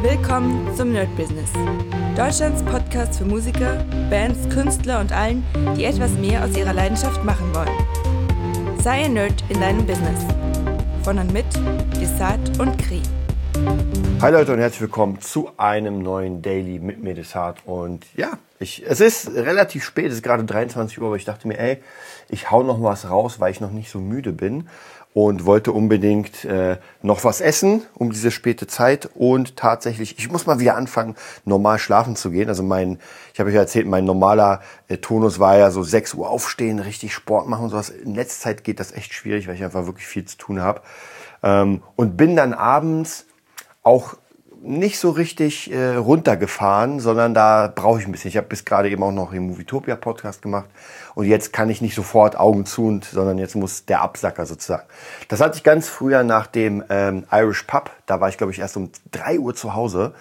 Willkommen zum Nerd Business. Deutschlands Podcast für Musiker, Bands, Künstler und allen, die etwas mehr aus ihrer Leidenschaft machen wollen. Sei ein Nerd in deinem Business. Von und mit Desart und Kri. Hi Leute und herzlich willkommen zu einem neuen Daily mit mir Desart. Und ja, ich, es ist relativ spät, es ist gerade 23 Uhr, aber ich dachte mir, ey, ich hau noch was raus, weil ich noch nicht so müde bin und wollte unbedingt äh, noch was essen um diese späte Zeit und tatsächlich, ich muss mal wieder anfangen, normal schlafen zu gehen. Also mein, ich habe euch ja erzählt, mein normaler äh, Tonus war ja so 6 Uhr aufstehen, richtig Sport machen und sowas. In letzter Zeit geht das echt schwierig, weil ich einfach wirklich viel zu tun habe. Ähm, und bin dann abends auch nicht so richtig äh, runtergefahren, sondern da brauche ich ein bisschen. Ich habe bis gerade eben auch noch den Movietopia Podcast gemacht und jetzt kann ich nicht sofort Augen zu und, sondern jetzt muss der Absacker sozusagen. Das hatte ich ganz früher nach dem ähm, Irish Pub. Da war ich glaube ich erst um drei Uhr zu Hause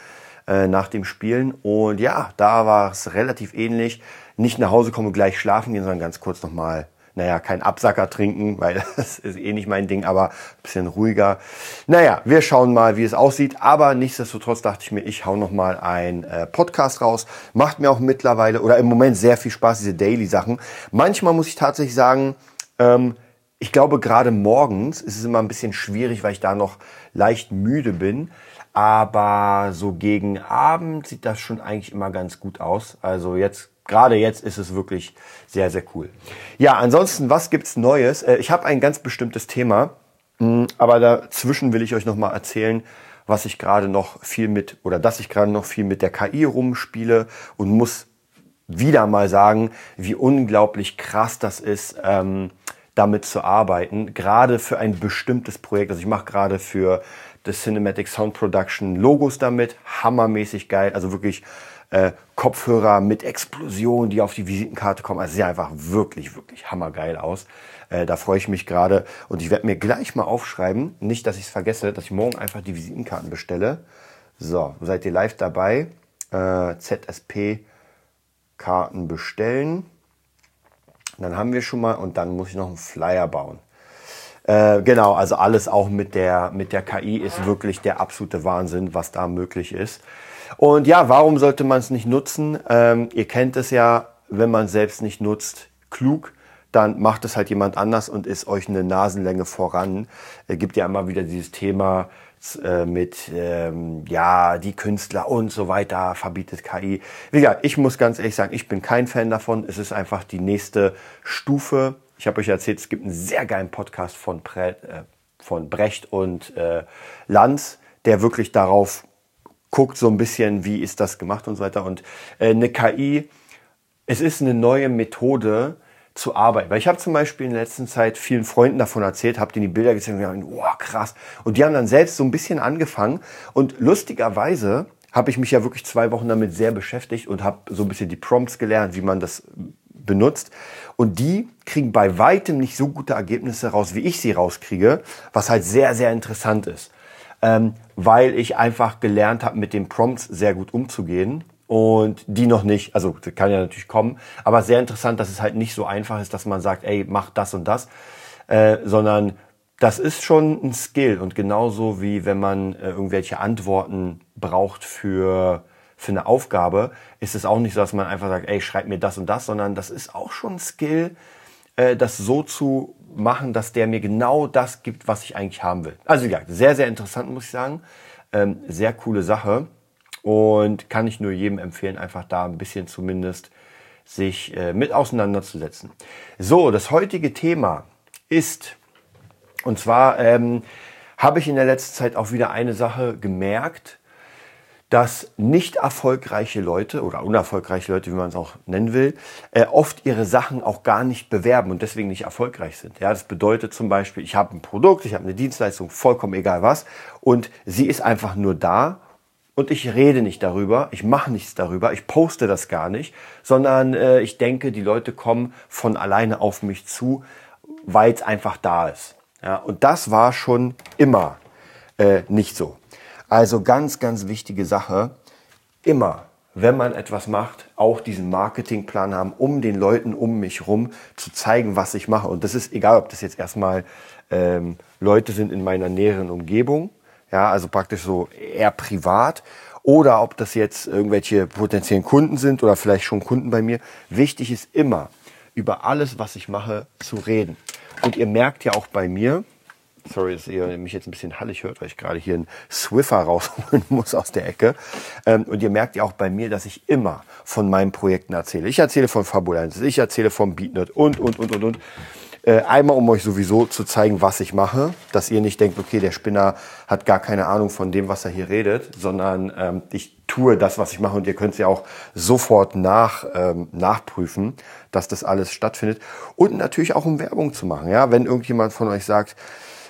äh, nach dem Spielen und ja, da war es relativ ähnlich. Nicht nach Hause kommen und gleich schlafen gehen, sondern ganz kurz nochmal naja, kein Absacker trinken, weil das ist eh nicht mein Ding, aber ein bisschen ruhiger. Naja, wir schauen mal, wie es aussieht. Aber nichtsdestotrotz dachte ich mir, ich hau noch mal ein äh, Podcast raus. Macht mir auch mittlerweile oder im Moment sehr viel Spaß, diese Daily-Sachen. Manchmal muss ich tatsächlich sagen, ähm, ich glaube, gerade morgens ist es immer ein bisschen schwierig, weil ich da noch leicht müde bin. Aber so gegen Abend sieht das schon eigentlich immer ganz gut aus. Also jetzt gerade jetzt ist es wirklich sehr, sehr cool. Ja, ansonsten, was gibt's Neues? Äh, ich habe ein ganz bestimmtes Thema, mm, aber dazwischen will ich euch nochmal erzählen, was ich gerade noch viel mit, oder dass ich gerade noch viel mit der KI rumspiele und muss wieder mal sagen, wie unglaublich krass das ist, ähm, damit zu arbeiten, gerade für ein bestimmtes Projekt. Also ich mache gerade für das Cinematic Sound Production Logos damit, hammermäßig geil, also wirklich äh, Kopfhörer mit Explosion, die auf die Visitenkarte kommen. Also sieht einfach wirklich, wirklich hammergeil aus. Äh, da freue ich mich gerade. Und ich werde mir gleich mal aufschreiben, nicht, dass ich es vergesse, dass ich morgen einfach die Visitenkarten bestelle. So, seid ihr live dabei? Äh, ZSP-Karten bestellen. Dann haben wir schon mal und dann muss ich noch einen Flyer bauen. Äh, genau, also alles auch mit der, mit der KI ist wirklich der absolute Wahnsinn, was da möglich ist. Und ja, warum sollte man es nicht nutzen? Ähm, ihr kennt es ja, wenn man selbst nicht nutzt, klug, dann macht es halt jemand anders und ist euch eine Nasenlänge voran. Es gibt ja immer wieder dieses Thema äh, mit, ähm, ja, die Künstler und so weiter, verbietet KI. Wie gesagt, ich muss ganz ehrlich sagen, ich bin kein Fan davon. Es ist einfach die nächste Stufe. Ich habe euch erzählt, es gibt einen sehr geilen Podcast von, Pre äh, von Brecht und äh, Lanz, der wirklich darauf guckt so ein bisschen, wie ist das gemacht und so weiter. Und äh, eine KI, es ist eine neue Methode zu arbeiten. Weil ich habe zum Beispiel in der letzten Zeit vielen Freunden davon erzählt, habe denen die Bilder gezeigt und gesagt, oh krass. Und die haben dann selbst so ein bisschen angefangen. Und lustigerweise habe ich mich ja wirklich zwei Wochen damit sehr beschäftigt und habe so ein bisschen die Prompts gelernt, wie man das benutzt. Und die kriegen bei weitem nicht so gute Ergebnisse raus, wie ich sie rauskriege, was halt sehr, sehr interessant ist ähm, weil ich einfach gelernt habe, mit den Prompts sehr gut umzugehen. Und die noch nicht, also kann ja natürlich kommen, aber sehr interessant, dass es halt nicht so einfach ist, dass man sagt, ey, mach das und das, äh, sondern das ist schon ein Skill. Und genauso wie wenn man äh, irgendwelche Antworten braucht für für eine Aufgabe, ist es auch nicht so, dass man einfach sagt, ey, schreib mir das und das, sondern das ist auch schon ein Skill, äh, das so zu machen, dass der mir genau das gibt, was ich eigentlich haben will. Also gesagt, sehr, sehr interessant, muss ich sagen. Ähm, sehr coole Sache. Und kann ich nur jedem empfehlen, einfach da ein bisschen zumindest sich äh, mit auseinanderzusetzen. So, das heutige Thema ist, und zwar ähm, habe ich in der letzten Zeit auch wieder eine Sache gemerkt, dass nicht erfolgreiche Leute oder unerfolgreiche Leute, wie man es auch nennen will, äh, oft ihre Sachen auch gar nicht bewerben und deswegen nicht erfolgreich sind. Ja, das bedeutet zum Beispiel, ich habe ein Produkt, ich habe eine Dienstleistung, vollkommen egal was, und sie ist einfach nur da und ich rede nicht darüber, ich mache nichts darüber, ich poste das gar nicht, sondern äh, ich denke, die Leute kommen von alleine auf mich zu, weil es einfach da ist. Ja, und das war schon immer äh, nicht so. Also ganz, ganz wichtige Sache. Immer, wenn man etwas macht, auch diesen Marketingplan haben, um den Leuten um mich rum zu zeigen, was ich mache. Und das ist egal, ob das jetzt erstmal ähm, Leute sind in meiner näheren Umgebung, ja, also praktisch so eher privat oder ob das jetzt irgendwelche potenziellen Kunden sind oder vielleicht schon Kunden bei mir. Wichtig ist immer, über alles, was ich mache, zu reden. Und ihr merkt ja auch bei mir, sorry, dass ihr mich jetzt ein bisschen hallig hört, weil ich gerade hier einen Swiffer rausholen muss aus der Ecke. Ähm, und ihr merkt ja auch bei mir, dass ich immer von meinen Projekten erzähle. Ich erzähle von Fabulensis, ich erzähle vom Beatnut und, und, und, und, und. Äh, einmal, um euch sowieso zu zeigen, was ich mache, dass ihr nicht denkt, okay, der Spinner hat gar keine Ahnung von dem, was er hier redet, sondern ähm, ich tue das, was ich mache und ihr könnt es ja auch sofort nach, ähm, nachprüfen, dass das alles stattfindet. Und natürlich auch, um Werbung zu machen. Ja, wenn irgendjemand von euch sagt,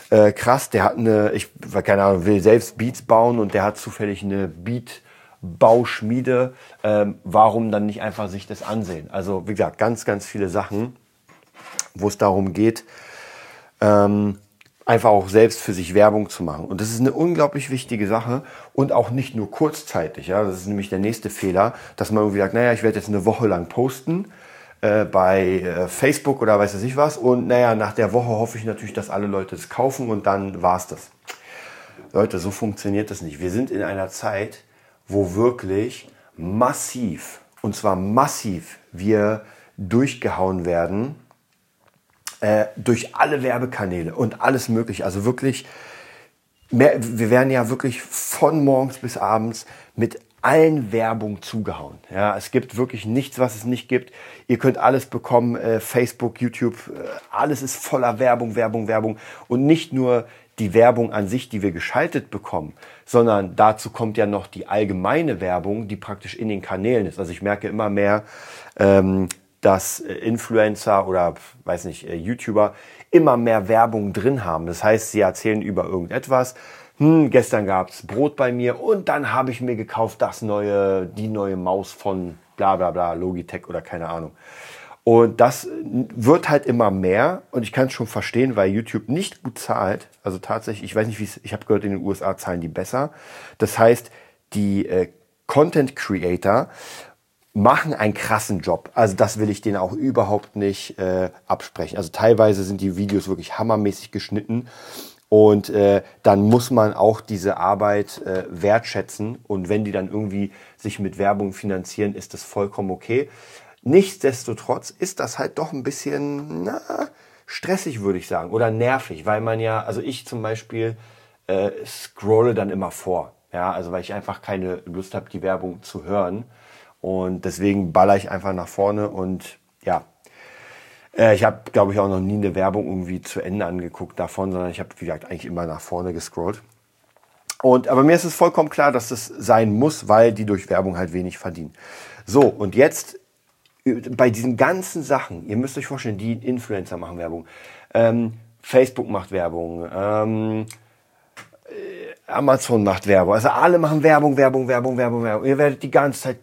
äh, krass, der hat eine, ich keine Ahnung, will selbst Beats bauen und der hat zufällig eine Beat Bauschmiede, ähm, warum dann nicht einfach sich das ansehen? Also wie gesagt, ganz, ganz viele Sachen wo es darum geht, ähm, einfach auch selbst für sich Werbung zu machen. Und das ist eine unglaublich wichtige Sache und auch nicht nur kurzzeitig. Ja? Das ist nämlich der nächste Fehler, dass man irgendwie sagt, naja, ich werde jetzt eine Woche lang posten äh, bei äh, Facebook oder weiß ich was und naja, nach der Woche hoffe ich natürlich, dass alle Leute es kaufen und dann war es das. Leute, so funktioniert das nicht. Wir sind in einer Zeit, wo wirklich massiv, und zwar massiv, wir durchgehauen werden äh, durch alle Werbekanäle und alles mögliche. Also wirklich, mehr, wir werden ja wirklich von morgens bis abends mit allen Werbung zugehauen. Ja, es gibt wirklich nichts, was es nicht gibt. Ihr könnt alles bekommen, äh, Facebook, YouTube, äh, alles ist voller Werbung, Werbung, Werbung. Und nicht nur die Werbung an sich, die wir geschaltet bekommen, sondern dazu kommt ja noch die allgemeine Werbung, die praktisch in den Kanälen ist. Also ich merke immer mehr, ähm, dass äh, Influencer oder weiß nicht, äh, YouTuber immer mehr Werbung drin haben. Das heißt, sie erzählen über irgendetwas. Hm, gestern gab's Brot bei mir und dann habe ich mir gekauft das neue, die neue Maus von bla bla bla, Logitech oder keine Ahnung. Und das wird halt immer mehr und ich kann es schon verstehen, weil YouTube nicht gut zahlt. Also tatsächlich, ich weiß nicht, wie es, ich habe gehört, in den USA zahlen die besser. Das heißt, die äh, Content Creator machen einen krassen Job. Also das will ich denen auch überhaupt nicht äh, absprechen. Also teilweise sind die Videos wirklich hammermäßig geschnitten und äh, dann muss man auch diese Arbeit äh, wertschätzen und wenn die dann irgendwie sich mit Werbung finanzieren, ist das vollkommen okay. Nichtsdestotrotz ist das halt doch ein bisschen na, stressig, würde ich sagen, oder nervig, weil man ja, also ich zum Beispiel äh, scrolle dann immer vor. Ja, also weil ich einfach keine Lust habe, die Werbung zu hören. Und deswegen baller ich einfach nach vorne und ja, äh, ich habe, glaube ich, auch noch nie eine Werbung irgendwie zu Ende angeguckt davon, sondern ich habe, wie gesagt, eigentlich immer nach vorne gescrollt. Und, aber mir ist es vollkommen klar, dass das sein muss, weil die durch Werbung halt wenig verdienen. So, und jetzt äh, bei diesen ganzen Sachen, ihr müsst euch vorstellen, die Influencer machen Werbung, ähm, Facebook macht Werbung, ähm, äh, Amazon macht Werbung, also alle machen Werbung, Werbung, Werbung, Werbung, Werbung. Ihr werdet die ganze Zeit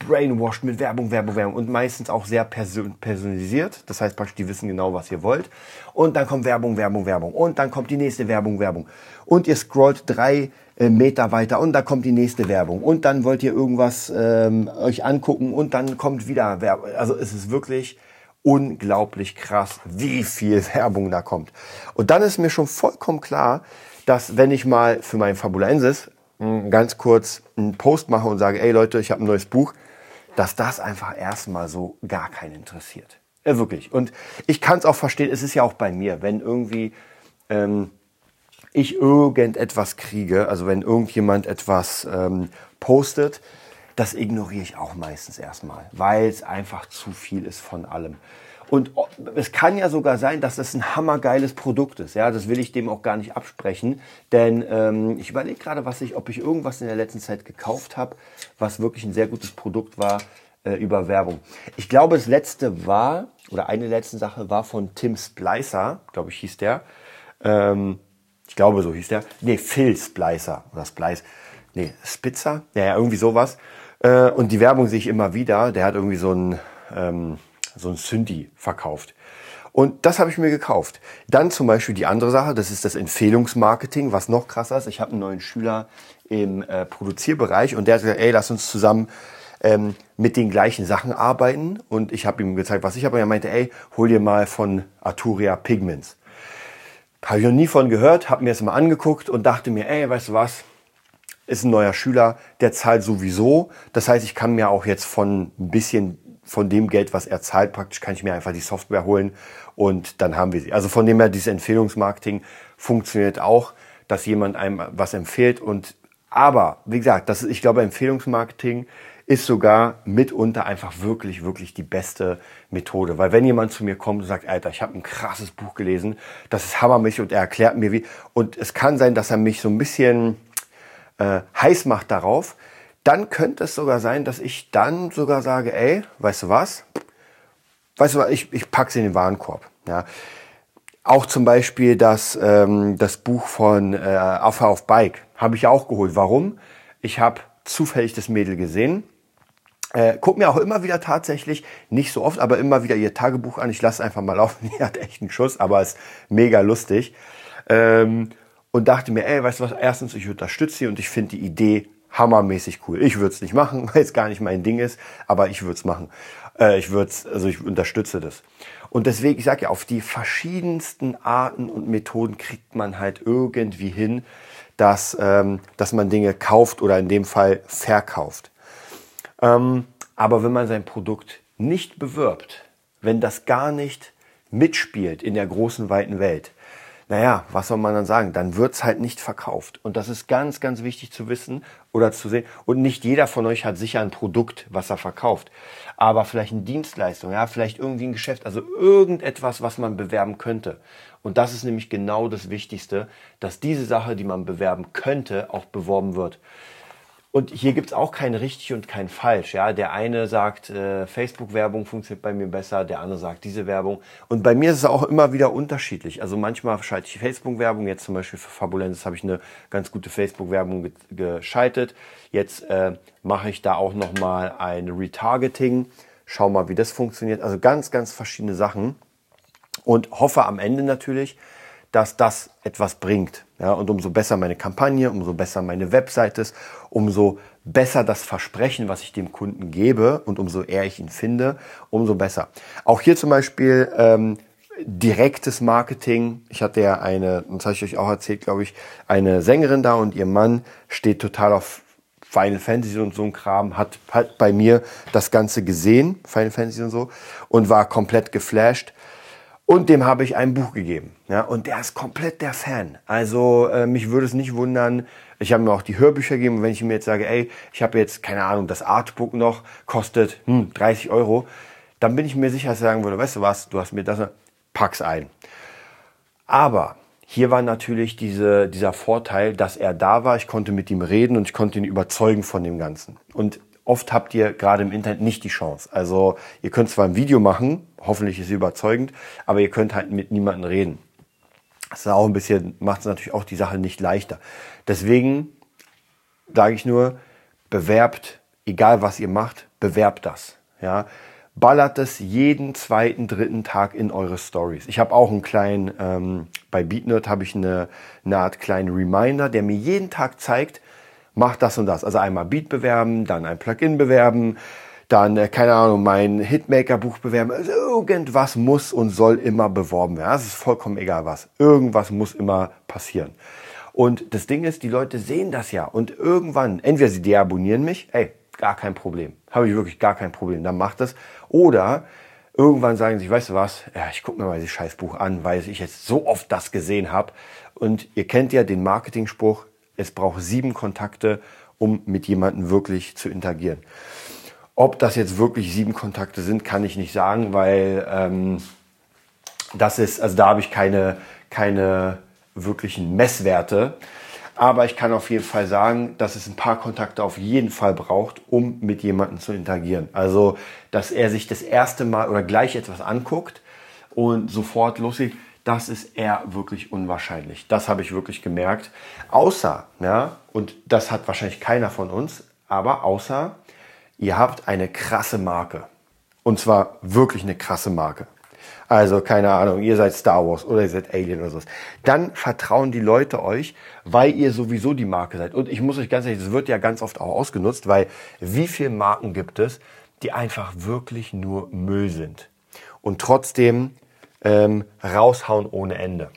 brainwashed mit Werbung, Werbung, Werbung und meistens auch sehr personalisiert. Das heißt praktisch, die wissen genau, was ihr wollt. Und dann kommt Werbung, Werbung, Werbung. Und dann kommt die nächste Werbung, Werbung. Und ihr scrollt drei äh, Meter weiter und da kommt die nächste Werbung. Und dann wollt ihr irgendwas ähm, euch angucken und dann kommt wieder Werbung. Also es ist wirklich unglaublich krass, wie viel Werbung da kommt. Und dann ist mir schon vollkommen klar, dass wenn ich mal für meinen Fabulensis hm, ganz kurz einen Post mache und sage, ey Leute, ich habe ein neues Buch, dass das einfach erstmal so gar keinen interessiert. Ja, wirklich. Und ich kann es auch verstehen, es ist ja auch bei mir, wenn irgendwie ähm, ich irgendetwas kriege, also wenn irgendjemand etwas ähm, postet, das ignoriere ich auch meistens erstmal, weil es einfach zu viel ist von allem. Und es kann ja sogar sein, dass das ein hammergeiles Produkt ist. Ja, das will ich dem auch gar nicht absprechen. Denn ähm, ich überlege gerade, was ich, ob ich irgendwas in der letzten Zeit gekauft habe, was wirklich ein sehr gutes Produkt war äh, über Werbung. Ich glaube, das letzte war, oder eine letzte Sache war von Tim Splicer, glaube ich, hieß der. Ähm, ich glaube, so hieß der. Nee, Phil Splicer oder Splice. Nee, Spitzer. Ja, ja, irgendwie sowas. Äh, und die Werbung sehe ich immer wieder. Der hat irgendwie so ein ähm, so ein Synthi verkauft. Und das habe ich mir gekauft. Dann zum Beispiel die andere Sache, das ist das Empfehlungsmarketing, was noch krasser ist. Ich habe einen neuen Schüler im äh, Produzierbereich und der hat gesagt, ey, lass uns zusammen ähm, mit den gleichen Sachen arbeiten. Und ich habe ihm gezeigt, was ich habe. Und er meinte, ey, hol dir mal von Arturia Pigments. Habe ich noch nie von gehört, habe mir das mal angeguckt und dachte mir, ey, weißt du was, ist ein neuer Schüler, der zahlt sowieso. Das heißt, ich kann mir auch jetzt von ein bisschen von dem Geld, was er zahlt, praktisch kann ich mir einfach die Software holen und dann haben wir sie. Also von dem her, dieses Empfehlungsmarketing funktioniert auch, dass jemand einem was empfiehlt und aber, wie gesagt, das ist, ich glaube, Empfehlungsmarketing ist sogar mitunter einfach wirklich, wirklich die beste Methode. Weil wenn jemand zu mir kommt und sagt, Alter, ich habe ein krasses Buch gelesen, das ist hammermäßig und er erklärt mir wie, und es kann sein, dass er mich so ein bisschen äh, heiß macht darauf, dann könnte es sogar sein, dass ich dann sogar sage, ey, weißt du was? Weißt du was, ich, ich pack's in den Warenkorb. Ja. Auch zum Beispiel das, ähm, das Buch von äh, Affe auf Bike habe ich auch geholt. Warum? Ich habe zufällig das Mädel gesehen. Äh, guck mir auch immer wieder tatsächlich, nicht so oft, aber immer wieder ihr Tagebuch an. Ich lasse einfach mal laufen. Die hat echt einen Schuss, aber ist mega lustig. Ähm, und dachte mir, ey, weißt du was, erstens, ich unterstütze sie und ich finde die Idee hammermäßig cool. Ich würde es nicht machen, weil es gar nicht mein Ding ist, aber ich würde es machen. Äh, ich würde also ich unterstütze das. Und deswegen, ich sage ja, auf die verschiedensten Arten und Methoden kriegt man halt irgendwie hin, dass, ähm, dass man Dinge kauft oder in dem Fall verkauft. Ähm, aber wenn man sein Produkt nicht bewirbt, wenn das gar nicht mitspielt in der großen, weiten Welt, naja, was soll man dann sagen? Dann wird's halt nicht verkauft. Und das ist ganz, ganz wichtig zu wissen oder zu sehen. Und nicht jeder von euch hat sicher ein Produkt, was er verkauft. Aber vielleicht eine Dienstleistung, ja, vielleicht irgendwie ein Geschäft, also irgendetwas, was man bewerben könnte. Und das ist nämlich genau das Wichtigste, dass diese Sache, die man bewerben könnte, auch beworben wird. Und hier gibt's auch kein richtig und kein falsch. Ja, der eine sagt, äh, Facebook-Werbung funktioniert bei mir besser, der andere sagt diese Werbung. Und bei mir ist es auch immer wieder unterschiedlich. Also manchmal schalte ich Facebook-Werbung. Jetzt zum Beispiel für Fabulensis habe ich eine ganz gute Facebook-Werbung ge geschaltet. Jetzt äh, mache ich da auch noch mal ein Retargeting. Schau mal, wie das funktioniert. Also ganz, ganz verschiedene Sachen und hoffe am Ende natürlich, dass das etwas bringt. Ja, und umso besser meine Kampagne, umso besser meine Website ist, umso besser das Versprechen, was ich dem Kunden gebe und umso eher ich ihn finde, umso besser. Auch hier zum Beispiel ähm, direktes Marketing. Ich hatte ja eine, das habe ich euch auch erzählt, glaube ich, eine Sängerin da und ihr Mann steht total auf Final Fantasy und so ein Kram, hat, hat bei mir das Ganze gesehen, Final Fantasy und so, und war komplett geflasht und dem habe ich ein Buch gegeben. Ja, und der ist komplett der Fan. Also äh, mich würde es nicht wundern. Ich habe mir auch die Hörbücher gegeben. Und wenn ich mir jetzt sage, ey, ich habe jetzt, keine Ahnung, das Artbook noch, kostet hm, 30 Euro, dann bin ich mir sicher, dass ich sagen würde, weißt du was, du hast mir das, pack's ein. Aber hier war natürlich diese, dieser Vorteil, dass er da war, ich konnte mit ihm reden und ich konnte ihn überzeugen von dem Ganzen. Und oft habt ihr gerade im Internet nicht die Chance. Also ihr könnt zwar ein Video machen, hoffentlich ist es überzeugend, aber ihr könnt halt mit niemandem reden. Das ist auch ein bisschen, macht es natürlich auch die Sache nicht leichter. Deswegen sage ich nur, bewerbt, egal was ihr macht, bewerbt das. Ja, ballert es jeden zweiten, dritten Tag in eure Stories. Ich habe auch einen kleinen, ähm, bei BeatNerd habe ich eine, eine Art kleinen Reminder, der mir jeden Tag zeigt, mach das und das. Also einmal Beat bewerben, dann ein Plugin bewerben, dann, äh, keine Ahnung, mein Hitmaker-Buch bewerben. Also irgendwas muss und soll immer beworben werden. Das ist vollkommen egal was. Irgendwas muss immer passieren. Und das Ding ist, die Leute sehen das ja. Und irgendwann, entweder sie deabonnieren mich, ey, gar kein Problem. Habe ich wirklich gar kein Problem. Dann macht das. Oder irgendwann sagen sie, weißt du was, ja, ich gucke mir mal dieses Scheißbuch an, weil ich jetzt so oft das gesehen habe. Und ihr kennt ja den Marketing-Spruch, es braucht sieben Kontakte, um mit jemandem wirklich zu interagieren. Ob das jetzt wirklich sieben Kontakte sind, kann ich nicht sagen, weil ähm, das ist, also da habe ich keine, keine wirklichen Messwerte. Aber ich kann auf jeden Fall sagen, dass es ein paar Kontakte auf jeden Fall braucht, um mit jemandem zu interagieren. Also, dass er sich das erste Mal oder gleich etwas anguckt und sofort loslegt das ist eher wirklich unwahrscheinlich. Das habe ich wirklich gemerkt. Außer, ja, und das hat wahrscheinlich keiner von uns, aber außer, ihr habt eine krasse Marke. Und zwar wirklich eine krasse Marke. Also, keine Ahnung, ihr seid Star Wars oder ihr seid Alien oder sowas. Dann vertrauen die Leute euch, weil ihr sowieso die Marke seid. Und ich muss euch ganz ehrlich, das wird ja ganz oft auch ausgenutzt, weil wie viele Marken gibt es, die einfach wirklich nur Müll sind. Und trotzdem ähm, raushauen ohne Ende.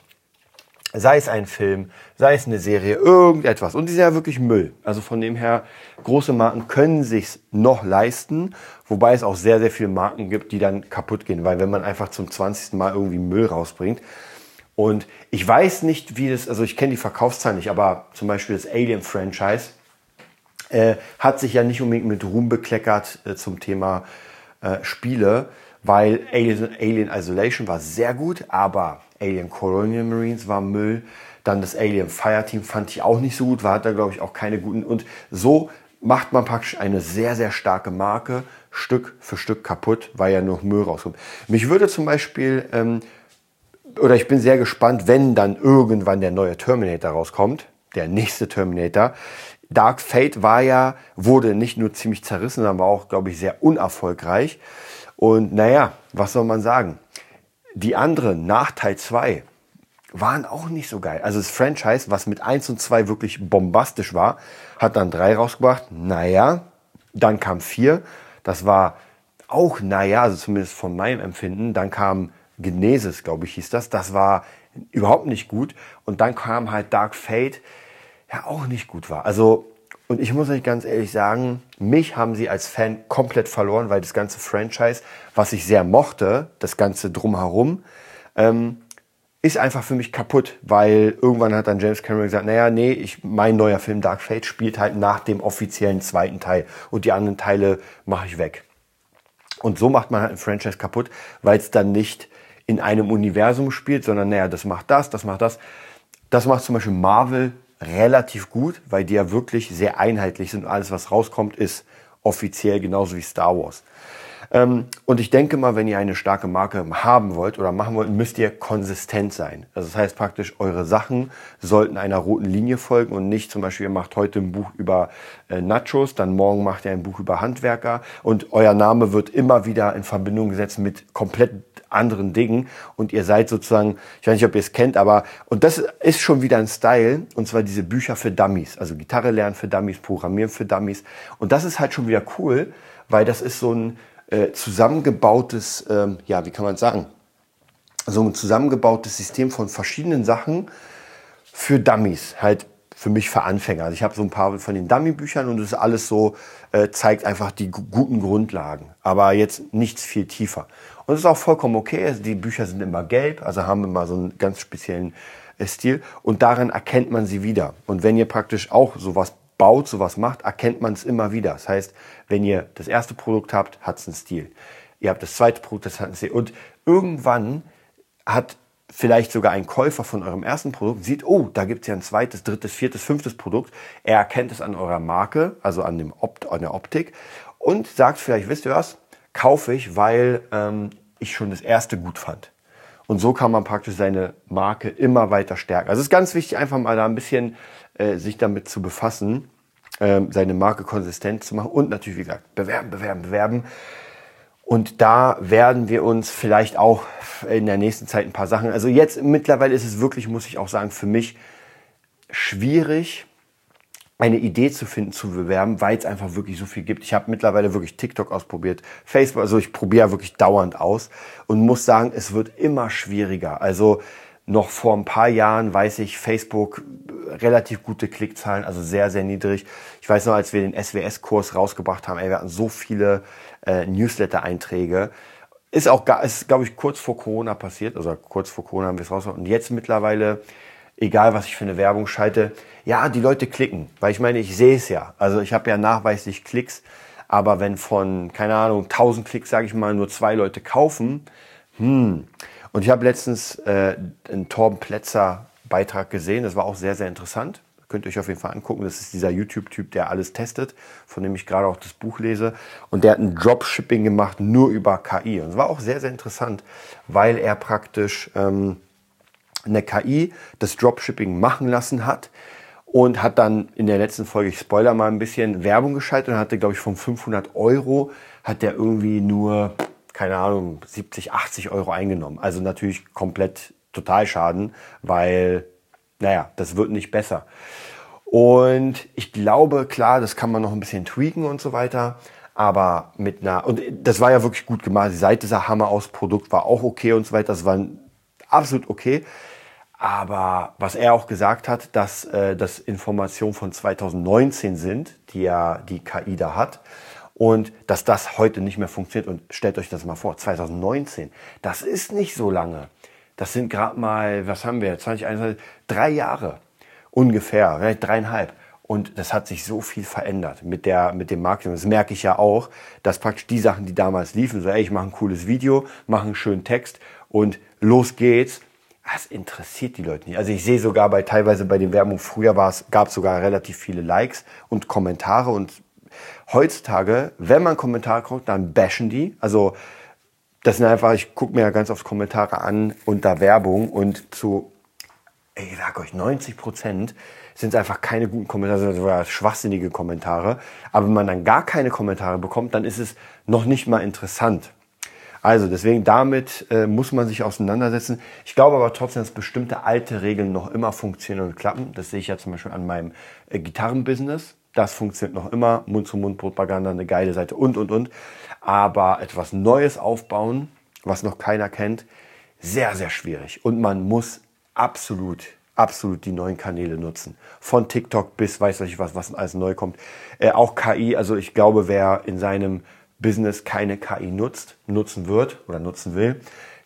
Sei es ein Film, sei es eine Serie, irgendetwas. Und die sind ja wirklich Müll. Also von dem her, große Marken können sich's noch leisten, wobei es auch sehr, sehr viele Marken gibt, die dann kaputt gehen. Weil wenn man einfach zum 20. Mal irgendwie Müll rausbringt, und ich weiß nicht, wie das, also ich kenne die Verkaufszahlen nicht, aber zum Beispiel das Alien-Franchise äh, hat sich ja nicht unbedingt mit Ruhm bekleckert äh, zum Thema äh, Spiele, weil Alien, Isolation war sehr gut, aber Alien Colonial Marines war Müll. Dann das Alien Fireteam fand ich auch nicht so gut, war da glaube ich auch keine guten. Und so macht man praktisch eine sehr, sehr starke Marke Stück für Stück kaputt, weil ja nur Müll rauskommt. Mich würde zum Beispiel, ähm, oder ich bin sehr gespannt, wenn dann irgendwann der neue Terminator rauskommt, der nächste Terminator. Dark Fate war ja, wurde nicht nur ziemlich zerrissen, sondern war auch, glaube ich, sehr unerfolgreich. Und naja, was soll man sagen? Die anderen nach Teil 2 waren auch nicht so geil. Also das Franchise, was mit 1 und 2 wirklich bombastisch war, hat dann 3 rausgebracht. Naja, dann kam 4. Das war auch naja, also zumindest von meinem Empfinden. Dann kam Genesis, glaube ich, hieß das. Das war überhaupt nicht gut. Und dann kam halt Dark Fate, ja auch nicht gut war. Also, und ich muss euch ganz ehrlich sagen, mich haben sie als Fan komplett verloren, weil das ganze Franchise, was ich sehr mochte, das ganze drumherum, ähm, ist einfach für mich kaputt, weil irgendwann hat dann James Cameron gesagt, naja, nee, ich, mein neuer Film Dark Fate spielt halt nach dem offiziellen zweiten Teil und die anderen Teile mache ich weg. Und so macht man halt ein Franchise kaputt, weil es dann nicht in einem Universum spielt, sondern naja, das macht das, das macht das. Das macht zum Beispiel Marvel relativ gut, weil die ja wirklich sehr einheitlich sind. Alles, was rauskommt, ist offiziell genauso wie Star Wars. Ähm, und ich denke mal, wenn ihr eine starke Marke haben wollt oder machen wollt, müsst ihr konsistent sein. Also das heißt praktisch, eure Sachen sollten einer roten Linie folgen und nicht zum Beispiel, ihr macht heute ein Buch über äh, Nachos, dann morgen macht ihr ein Buch über Handwerker und euer Name wird immer wieder in Verbindung gesetzt mit komplett anderen Dingen. Und ihr seid sozusagen, ich weiß nicht, ob ihr es kennt, aber und das ist schon wieder ein Style und zwar diese Bücher für Dummies, also Gitarre lernen für Dummies, Programmieren für Dummies. Und das ist halt schon wieder cool, weil das ist so ein äh, zusammengebautes, ähm, ja, wie kann man sagen, so ein zusammengebautes System von verschiedenen Sachen für Dummies, halt für mich für Anfänger. Also ich habe so ein paar von den Dummy-Büchern und das ist alles so, äh, zeigt einfach die guten Grundlagen, aber jetzt nichts viel tiefer. Und das ist auch vollkommen okay. Also die Bücher sind immer gelb, also haben immer so einen ganz speziellen äh, Stil und daran erkennt man sie wieder. Und wenn ihr praktisch auch sowas baut, sowas macht, erkennt man es immer wieder. Das heißt, wenn ihr das erste Produkt habt, hat es einen Stil. Ihr habt das zweite Produkt, das hat einen Stil. Und irgendwann hat vielleicht sogar ein Käufer von eurem ersten Produkt sieht, oh, da gibt es ja ein zweites, drittes, viertes, fünftes Produkt. Er erkennt es an eurer Marke, also an, dem Opt an der Optik und sagt vielleicht, wisst ihr was, kaufe ich, weil ähm, ich schon das erste gut fand. Und so kann man praktisch seine Marke immer weiter stärken. Also es ist ganz wichtig, einfach mal da ein bisschen äh, sich damit zu befassen, äh, seine Marke konsistent zu machen und natürlich, wie gesagt, bewerben, bewerben, bewerben. Und da werden wir uns vielleicht auch in der nächsten Zeit ein paar Sachen, also jetzt mittlerweile ist es wirklich, muss ich auch sagen, für mich schwierig, eine Idee zu finden, zu bewerben, weil es einfach wirklich so viel gibt. Ich habe mittlerweile wirklich TikTok ausprobiert, Facebook, also ich probiere wirklich dauernd aus und muss sagen, es wird immer schwieriger. Also noch vor ein paar Jahren weiß ich, Facebook relativ gute Klickzahlen, also sehr, sehr niedrig. Ich weiß noch, als wir den SWS-Kurs rausgebracht haben, ey, wir hatten so viele äh, Newsletter-Einträge. Ist auch, ist, glaube ich, kurz vor Corona passiert, also kurz vor Corona haben wir es rausgebracht. Und jetzt mittlerweile, egal was ich für eine Werbung schalte, ja, die Leute klicken, weil ich meine, ich sehe es ja. Also ich habe ja nachweislich Klicks, aber wenn von, keine Ahnung, 1000 Klicks, sage ich mal, nur zwei Leute kaufen, hm. Und ich habe letztens äh, einen Torben Plätzer Beitrag gesehen, das war auch sehr, sehr interessant. Könnt ihr euch auf jeden Fall angucken. Das ist dieser YouTube-Typ, der alles testet, von dem ich gerade auch das Buch lese. Und der hat ein Dropshipping gemacht, nur über KI. Und es war auch sehr, sehr interessant, weil er praktisch ähm, eine KI das Dropshipping machen lassen hat und hat dann in der letzten Folge, ich spoiler mal ein bisschen, Werbung geschaltet und hatte, glaube ich, von 500 Euro hat der irgendwie nur, keine Ahnung, 70, 80 Euro eingenommen. Also natürlich komplett total schaden, weil, naja, das wird nicht besser. Und ich glaube, klar, das kann man noch ein bisschen tweaken und so weiter. Aber mit einer, und das war ja wirklich gut gemacht. Die Seite sah Hammer aus, Produkt war auch okay und so weiter. Das war absolut okay. Aber was er auch gesagt hat, dass äh, das Informationen von 2019 sind, die ja die KI da hat. Und dass das heute nicht mehr funktioniert. Und stellt euch das mal vor, 2019, das ist nicht so lange. Das sind gerade mal, was haben wir, 2021, drei Jahre ungefähr, vielleicht dreieinhalb. Und das hat sich so viel verändert mit, der, mit dem Marketing. Das merke ich ja auch, dass praktisch die Sachen, die damals liefen, so, ey, ich mache ein cooles Video, mache einen schönen Text und los geht's. Das interessiert die Leute nicht. Also ich sehe sogar bei teilweise bei den Werbungen, früher gab es sogar relativ viele Likes und Kommentare und heutzutage, wenn man Kommentare guckt, dann bashen die. Also das sind einfach, ich gucke mir ja ganz oft Kommentare an unter Werbung und zu, ich sag euch, 90 Prozent sind es einfach keine guten Kommentare, sondern sogar schwachsinnige Kommentare. Aber wenn man dann gar keine Kommentare bekommt, dann ist es noch nicht mal interessant. Also deswegen damit äh, muss man sich auseinandersetzen. Ich glaube aber trotzdem, dass bestimmte alte Regeln noch immer funktionieren und klappen. Das sehe ich ja zum Beispiel an meinem äh, Gitarrenbusiness. Das funktioniert noch immer. Mund-zu-Mund-Propaganda, eine geile Seite und, und, und. Aber etwas Neues aufbauen, was noch keiner kennt, sehr, sehr schwierig. Und man muss absolut absolut die neuen Kanäle nutzen. Von TikTok bis weiß ich was, was alles neu kommt. Äh, auch KI, also ich glaube, wer in seinem Business keine KI nutzt, nutzen wird oder nutzen will,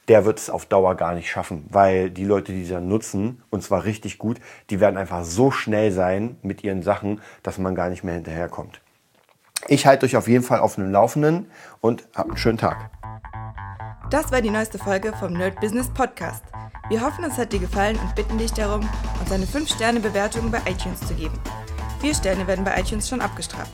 der wird es auf Dauer gar nicht schaffen, weil die Leute, die sie nutzen, und zwar richtig gut, die werden einfach so schnell sein mit ihren Sachen, dass man gar nicht mehr hinterherkommt. Ich halte euch auf jeden Fall auf dem Laufenden und habt einen schönen Tag. Das war die neueste Folge vom Nerd Business Podcast. Wir hoffen, es hat dir gefallen und bitten dich darum, uns eine 5-Sterne-Bewertung bei iTunes zu geben. Vier Sterne werden bei iTunes schon abgestraft.